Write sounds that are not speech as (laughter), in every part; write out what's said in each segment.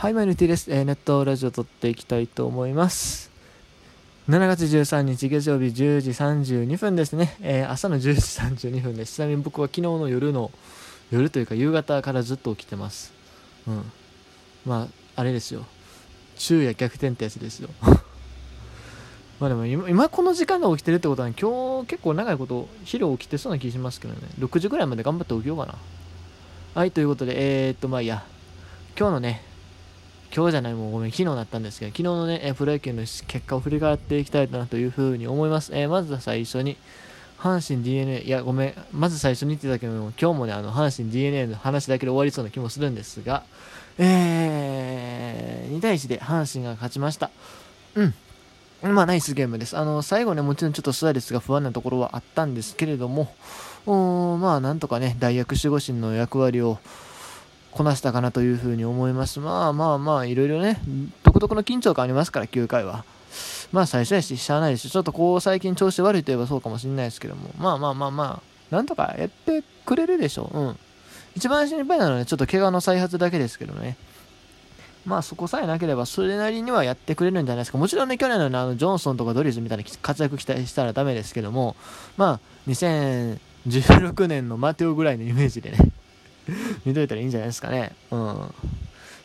はい、マイルティです、えー、ネットラジオ撮っていきたいと思います。7月13日月曜日10時32分ですね。えー、朝の10時32分です。ちなみに僕は昨日の夜の、夜というか夕方からずっと起きてます。うん。まあ、あれですよ。昼夜逆転ってやつですよ。(laughs) まあでも今今この時間で起きてるってことは、ね、今日結構長いこと昼起きてそうな気しますけどね。6時ぐらいまで頑張って起きようかな。はい、ということで、えー、っと、まあいいや、今日のね、今日じゃない、もうごめん、昨日だったんですけど、昨日のね、プロ野球の結果を振り返っていきたいなというふうに思います。えー、まずは最初に、阪神 DNA、いや、ごめん、まず最初に言ってたけども、今日もね、あの、阪神 DNA の話だけで終わりそうな気もするんですが、えー、2対1で阪神が勝ちました。うん。まあ、ナイスゲームです。あの、最後ね、もちろんちょっとスアレスが不安なところはあったんですけれども、おまあ、なんとかね、大役守護神の役割を、こなしたかなというふうに思います。まあまあまあ、いろいろね、独特の緊張感ありますから、9回は。まあ最初やし、しゃあないですし、ちょっとこう最近調子悪いといえばそうかもしれないですけども、まあまあまあまあ、なんとかやってくれるでしょう。うん。一番心配なのは、ね、ちょっと怪我の再発だけですけどね。まあそこさえなければそれなりにはやってくれるんじゃないですか。もちろんね、去年の、あのジョンソンとかドリーズみたいな活躍期待したらダメですけども、まあ2016年のマテオぐらいのイメージでね、(laughs) 見といたらいいんじゃないですかね。うん。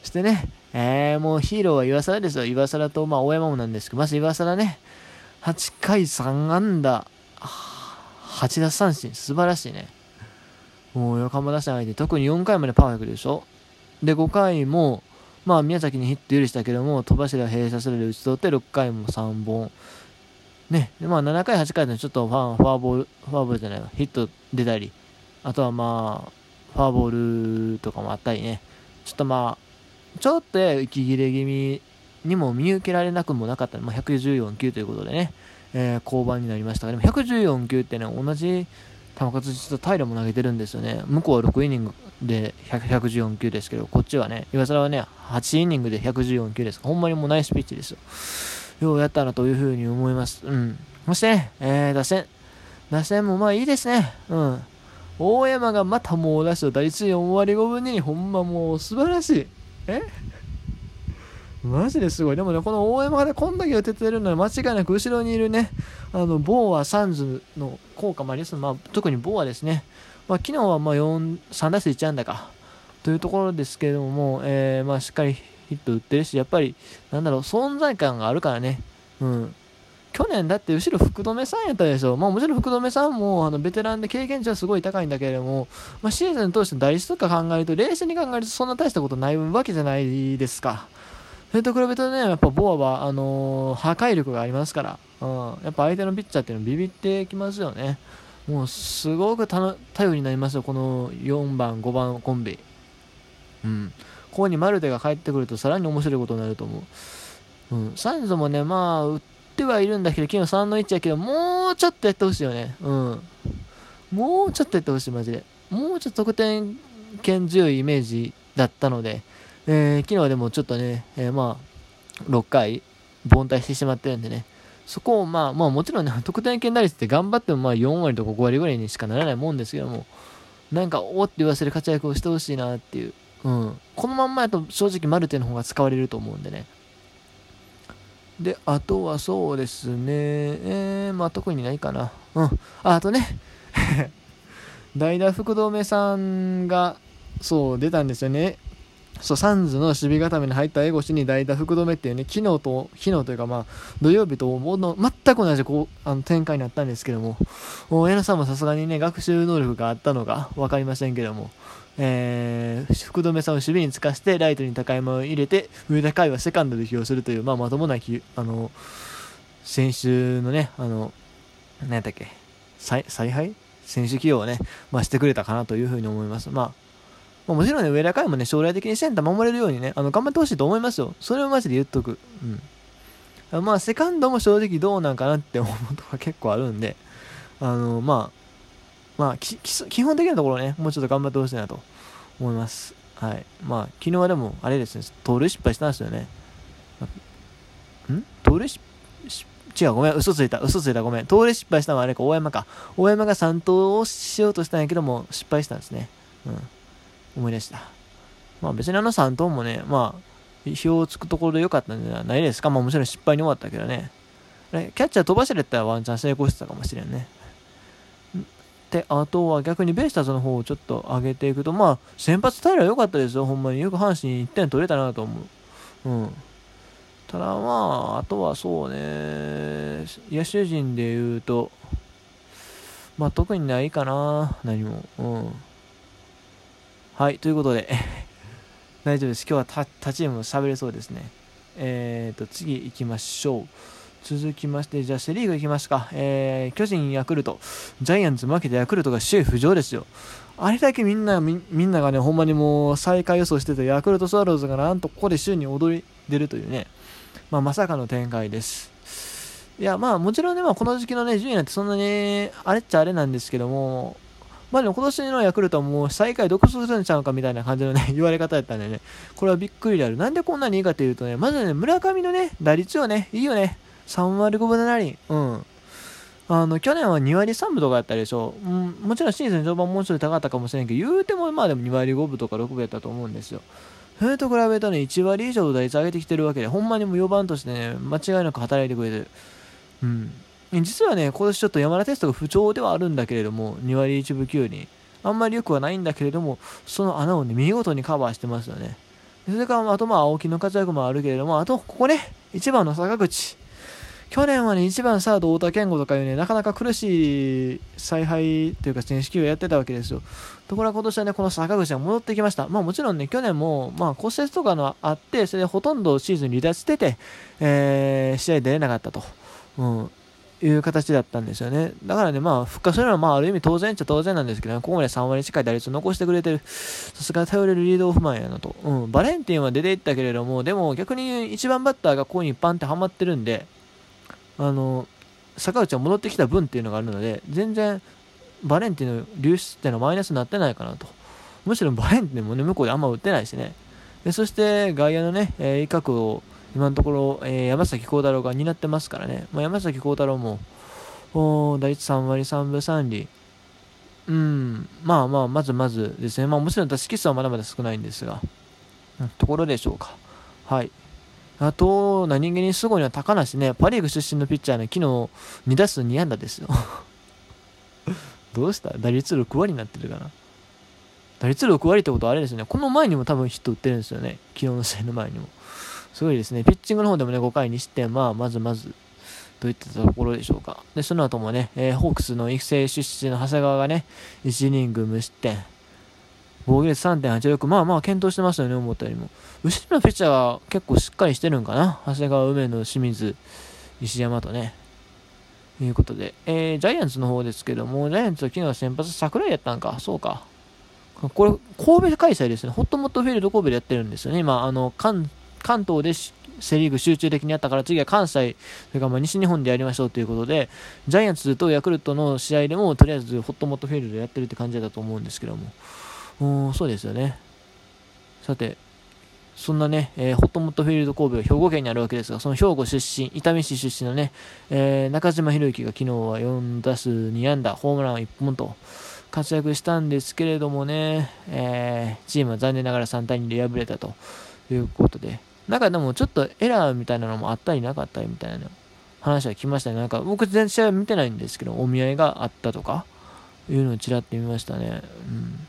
そしてね、えー、もうヒーローは岩貞ですよ。岩貞と、まあ、大山もなんですけど、まず岩貞ね、8回3安打、8奪三振、素晴らしいね。もう横浜打線相手、特に4回までパーフェクトでしょ。で、5回も、まあ、宮崎にヒット許したけども、戸柱閉鎖するで打ち取って、6回も3本。ね、でまあ、7回、8回でちょっとファン、フォアボール、フォアボールじゃないわ、ヒット出たり、あとはまあ、フォアボールとかもあったりね、ちょっとまあ、ちょっと息切れ気味にも見受けられなくもなかったまあ、114球ということでね、えー、降板になりましたが、でも114球ってね、同じ球数実は平も投げてるんですよね。向こうは6イニングで114球ですけど、こっちはね、岩沢はね、8イニングで114球です。ほんまにもうナイスピッチですよ。ようやったなというふうに思います。うん。そして、えー、打線。打線もまあいいですね。うん。大山がまたもう出しと打率4割5分2厘ほんまもう素晴らしい。え？マジですごい。でもねこの大山がねこんだけ打ててるのは間違いなく後ろにいるねあのボーアサンズの効果もあります、まあ、特にボーアですね、まあ、昨日はまあ4 3打数1安打か。というところですけれども、えー、まあしっかりヒット打ってるしやっぱりなんだろう存在感があるからね。うん。去年だって後ろ福留さんやったでしょ。まあもちろん福留さんもあのベテランで経験値はすごい高いんだけれども、まあ、シーズン通して打率とか考えると、冷静に考えるとそんな大したことないわけじゃないですか。それと比べるとね、やっぱボアは、あのー、破壊力がありますから、うん、やっぱ相手のピッチャーっていうのビビってきますよね。もうすごく頼りになりますよ、この4番、5番コンビ。うん。ここにマルテが帰ってくるとさらに面白いことになると思う。うん。サンズもね、まあ、ってはいるんだけど、昨日3の1やけど、もうちょっとやってほしいよね。うん。もうちょっとやってほしい、マジで。もうちょっと得点圏強いイメージだったので、えー、昨日はでもちょっとね、えー、まあ、6回、凡退してしまってるんでね、そこをまあ、まあもちろんね、(laughs) 得点圏打率って頑張ってもまあ4割とか5割ぐらいにしかならないもんですけども、なんか、おって言わせる活躍をしてほしいなっていう。うん。このまんまやと正直マルテの方が使われると思うんでね。で、あとはそうですね、えー、まあ特にないかな。うん。あとね、代打福留さんが、そう、出たんですよね。そう、サンズの守備固めに入った江越に代打福留っていうね、昨日と、昨日というかまあ、土曜日との全く同じこうあの展開になったんですけども、矢野さんもさすがにね、学習能力があったのか分かりませんけども、えー、福留さんを守備につかして、ライトに高山を入れて、上田海はセカンドで起用するという、まあ、まともなあの、選手のね、あの、何やったっけ、采配？選手起用をね、まあ、してくれたかなというふうに思います。まあ、まあ、もちろんね、上田海もね、将来的にセンター守れるようにね、あの、頑張ってほしいと思いますよ。それをマジで言っとく。うん。まあ、セカンドも正直どうなんかなって思うとか結構あるんで、あの、まあ、まあ、基本的なところね、もうちょっと頑張ってほしいなと思います。はい。まあ、昨日はでも、あれですね、盗塁失敗したんですよね。ん？盗塁失敗違う、ごめん、嘘ついた、嘘ついた、ごめん。盗塁失敗したのはあれか、大山か。大山が3投をしようとしたんやけども、失敗したんですね。うん。思い出した。まあ別にあの3投もね、まあ、意をつくところで良かったんじゃないですか。まあもちろん失敗に終わったけどね。キャッチャー飛ばせれたらワンチャン成功してたかもしれんね。で、あとは逆にベイスターズの方をちょっと上げていくと、まあ、先発平良かったですよ、ほんまに。よく阪神1点取れたなと思う。うん。ただまあ、あとはそうね、野手陣で言うと、まあ特にないかな、何も。うん。はい、ということで (laughs) 大丈夫です。今日は他チーム喋れそうですね。えーと、次行きましょう。続きまして、じゃあセ・リーグ行きますか。えー、巨人、ヤクルト、ジャイアンツ負けてヤクルトが首位浮上ですよ。あれだけみんな、みみんながね、ほんまにもう最下位予想してたヤクルトスワローズがなんとここで首位に躍り出るというね、まあ、まさかの展開です。いや、まあもちろんね、まあ、この時期のね、順位なんてそんなにあれっちゃあれなんですけども、まあでも今年のヤクルトはもう最下位独走するんちゃうかみたいな感じのね、(laughs) 言われ方やったんでね、これはびっくりである。なんでこんなにいいかというとね、まずね、村上のね、打率よね、いいよね。3割5分7厘。うん。あの、去年は2割3分とかやったでしょ。うん、もちろんシーズン序盤もうちょっと高かったかもしれんけど、言うてもまあでも2割5分とか6分やったと思うんですよ。それと比べるとね、1割以上打率上げてきてるわけで、ほんまにもう4番としてね、間違いなく働いてくれてる。うん。実はね、今年ちょっと山田テストが不調ではあるんだけれども、2割1分9厘。あんまり良くはないんだけれども、その穴をね、見事にカバーしてますよね。それから、あとまあ、青木の活躍もあるけれども、あと、ここね、1番の坂口。去年はね、1番サード太田健吾とかいうね、なかなか苦しい采配というか選手球をやってたわけですよ。ところが今年はね、この坂口が戻ってきました。まあもちろんね、去年も、まあ骨折とかのあって、それでほとんどシーズン離脱してて、えー、試合出れなかったと。うん。いう形だったんですよね。だからね、まあ、復活するのは、まあ、ある意味当然っちゃ当然なんですけど、ね、ここまで3割近い打率を残してくれてる、さすが頼れるリードオフマンやなと。うん、バレンティンは出ていったけれども、でも逆に1番バッターがここにパンってはまってるんで、あの、坂内は戻ってきた分っていうのがあるので、全然、バレンティンの流出っていうのはマイナスになってないかなと。むしろバレンティンもね、向こうであんま打ってないしね。でそして、外野のね、えー、威嚇を、今のところ、えー、山崎幸太郎が担ってますからね。まあ、山崎幸太郎も、打率3割3分3厘。うん、まあまあ、まずまずですね。まあもちろん打席数はまだまだ少ないんですが、うん、ところでしょうか。はい。あと、何気にすごいのは高梨ね、パ・リーグ出身のピッチャーね、昨日2打数2安打ですよ。(laughs) どうした？打率6割になってるかな。打率6割ってことはあれですね、この前にも多分ヒット打ってるんですよね。昨日の試合の前にも。すごいですね。ピッチングの方でもね、5回2失点、まあ、まずまず、といったところでしょうか。で、その後もね、えー、ホークスの育成出身の長谷川がね、1イニング無失点。防御率3.86。まあまあ、検討してますよね、思ったよりも。後ろのピッチャーが結構しっかりしてるんかな。長谷川、梅野、清水、石山とね。いうことで、えー、ジャイアンツの方ですけども、ジャイアンツは昨日は先発桜井やったんか。そうか。これ、神戸開催ですね。ホットモットフィールド神戸でやってるんですよね。今、あの、関、関東でセ・リーグ集中的にやったから次は関西、それからま西日本でやりましょうということで、ジャイアンツとヤクルトの試合でもとりあえずホットモットフィールドやってるって感じだと思うんですけども、そうですよね。さて、そんなね、えー、ホットモットフィールド神戸は兵庫県にあるわけですが、その兵庫出身、伊丹市出身のね、えー、中島博之が昨日は4打数2安打、ホームラン1本と活躍したんですけれどもね、えー、チームは残念ながら3対2で敗れたということで、なんかでもちょっとエラーみたいなのもあったりなかったりみたいな話は聞きましたね。なんか僕全然試合見てないんですけど、お見合いがあったとか、いうのをちらって見ましたね。うん。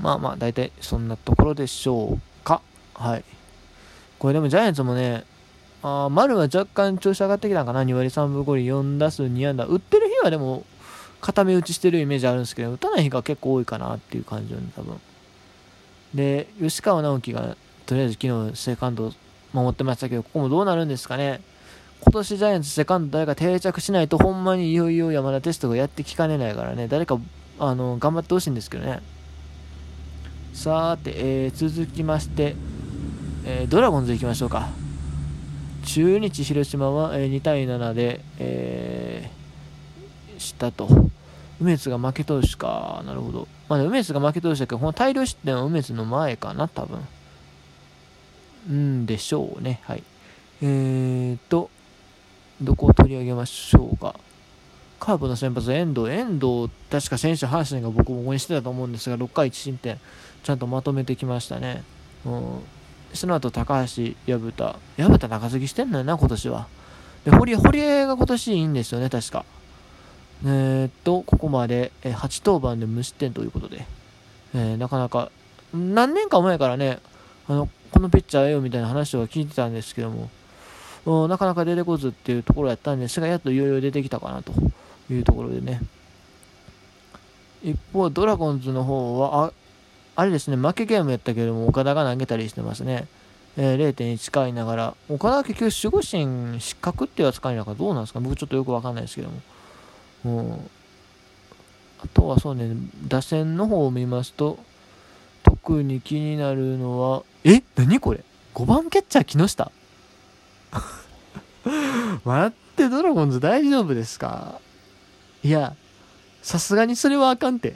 まあまあ、大体そんなところでしょうか。はい。これでもジャイアンツもね、あ丸は若干調子上がってきたかな。2割3分5厘、4打数2安打。打ってる日はでも、固め打ちしてるイメージあるんですけど、打たない日が結構多いかなっていう感じよね、多分。で、吉川直樹がとりあえず昨日セカンド守ってましたけど、ここもどうなるんですかね。今年ジャイアンツセカンド誰か定着しないとほんまにいよいよ山田テストがやってきかねないからね、誰かあの頑張ってほしいんですけどね。さて、えー、続きまして、えー、ドラゴンズ行きましょうか。中日広島は、えー、2対7で、えー、したと。梅津が負け投手か。なるほど。まあ、ね梅津が負け投手だけど、この大量失点は梅津の前かな、多分。んでしょうね。はい。えーと、どこを取り上げましょうか。カープの先発、遠藤。遠藤、確か選手、阪神が僕も応援してたと思うんですが、6回1失点、ちゃんとまとめてきましたね。うん、その後高橋、薮田。薮田中継ぎしてんのよな、今年は。で、堀江、堀江が今年いいんですよね、確か。えー、っと、ここまで、え8登板で無失点ということで、えー、なかなか、何年か前からね、あの、このピッチャーええよみたいな話は聞いてたんですけども、なかなか出てこずっていうところやったんですが、やっといよいよ出てきたかなというところでね。一方、ドラゴンズの方は、あ、あれですね、負けゲームやったけども、岡田が投げたりしてますね。えー、0.1回ながら、岡田は結局守護神失格っていう扱いなのかどうなんですか？僕ちょっとよくわかんないですけども。うん、あとはそうね、打線の方を見ますと、特に気になるのは、え？何これ ?5 番キャッチャー木下？(laughs) 待って、ドラゴンズ大丈夫ですか？いや、さすがにそれはあかんて。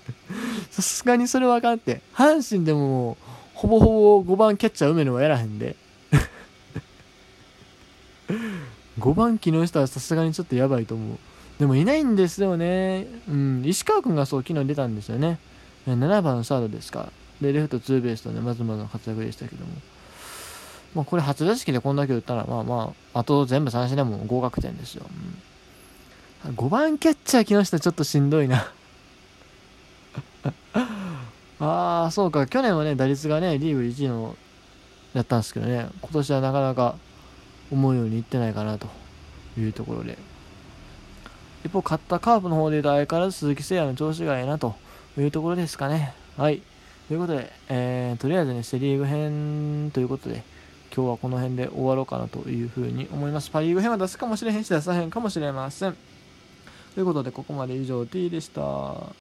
(laughs) さすがにそれはあかんって。阪神でもほぼほぼ5番キャッチャー梅野はやらへんで。(laughs) 5番木下はさすがにちょっとやばいと思う。でもいないんですよね。うん。石川君がそう昨日出たんですよね。7番サードですか？で、レフトツーベースとね、まずまずの活躍でしたけども。まあ、これ初打席でこんだけ打ったら、まあまあ、あと全部三振でも合格点ですよ。うん、5番キャッチャー木下ちょっとしんどいな (laughs) ああ、そうか。去年はね、打率がね、リーグ1位の、やったんですけどね、今年はなかなか思うようにいってないかなというところで。一方、勝ったカープの方で言うと相変わらず鈴木誠也の調子がええなとというところですかね。はい。ということで、えー、とりあえずね、セリーグ編ということで、今日はこの辺で終わろうかなというふうに思います。パ・リーグ編は出すかもしれへんし、出さへんかもしれません。ということで、ここまで以上 T でした。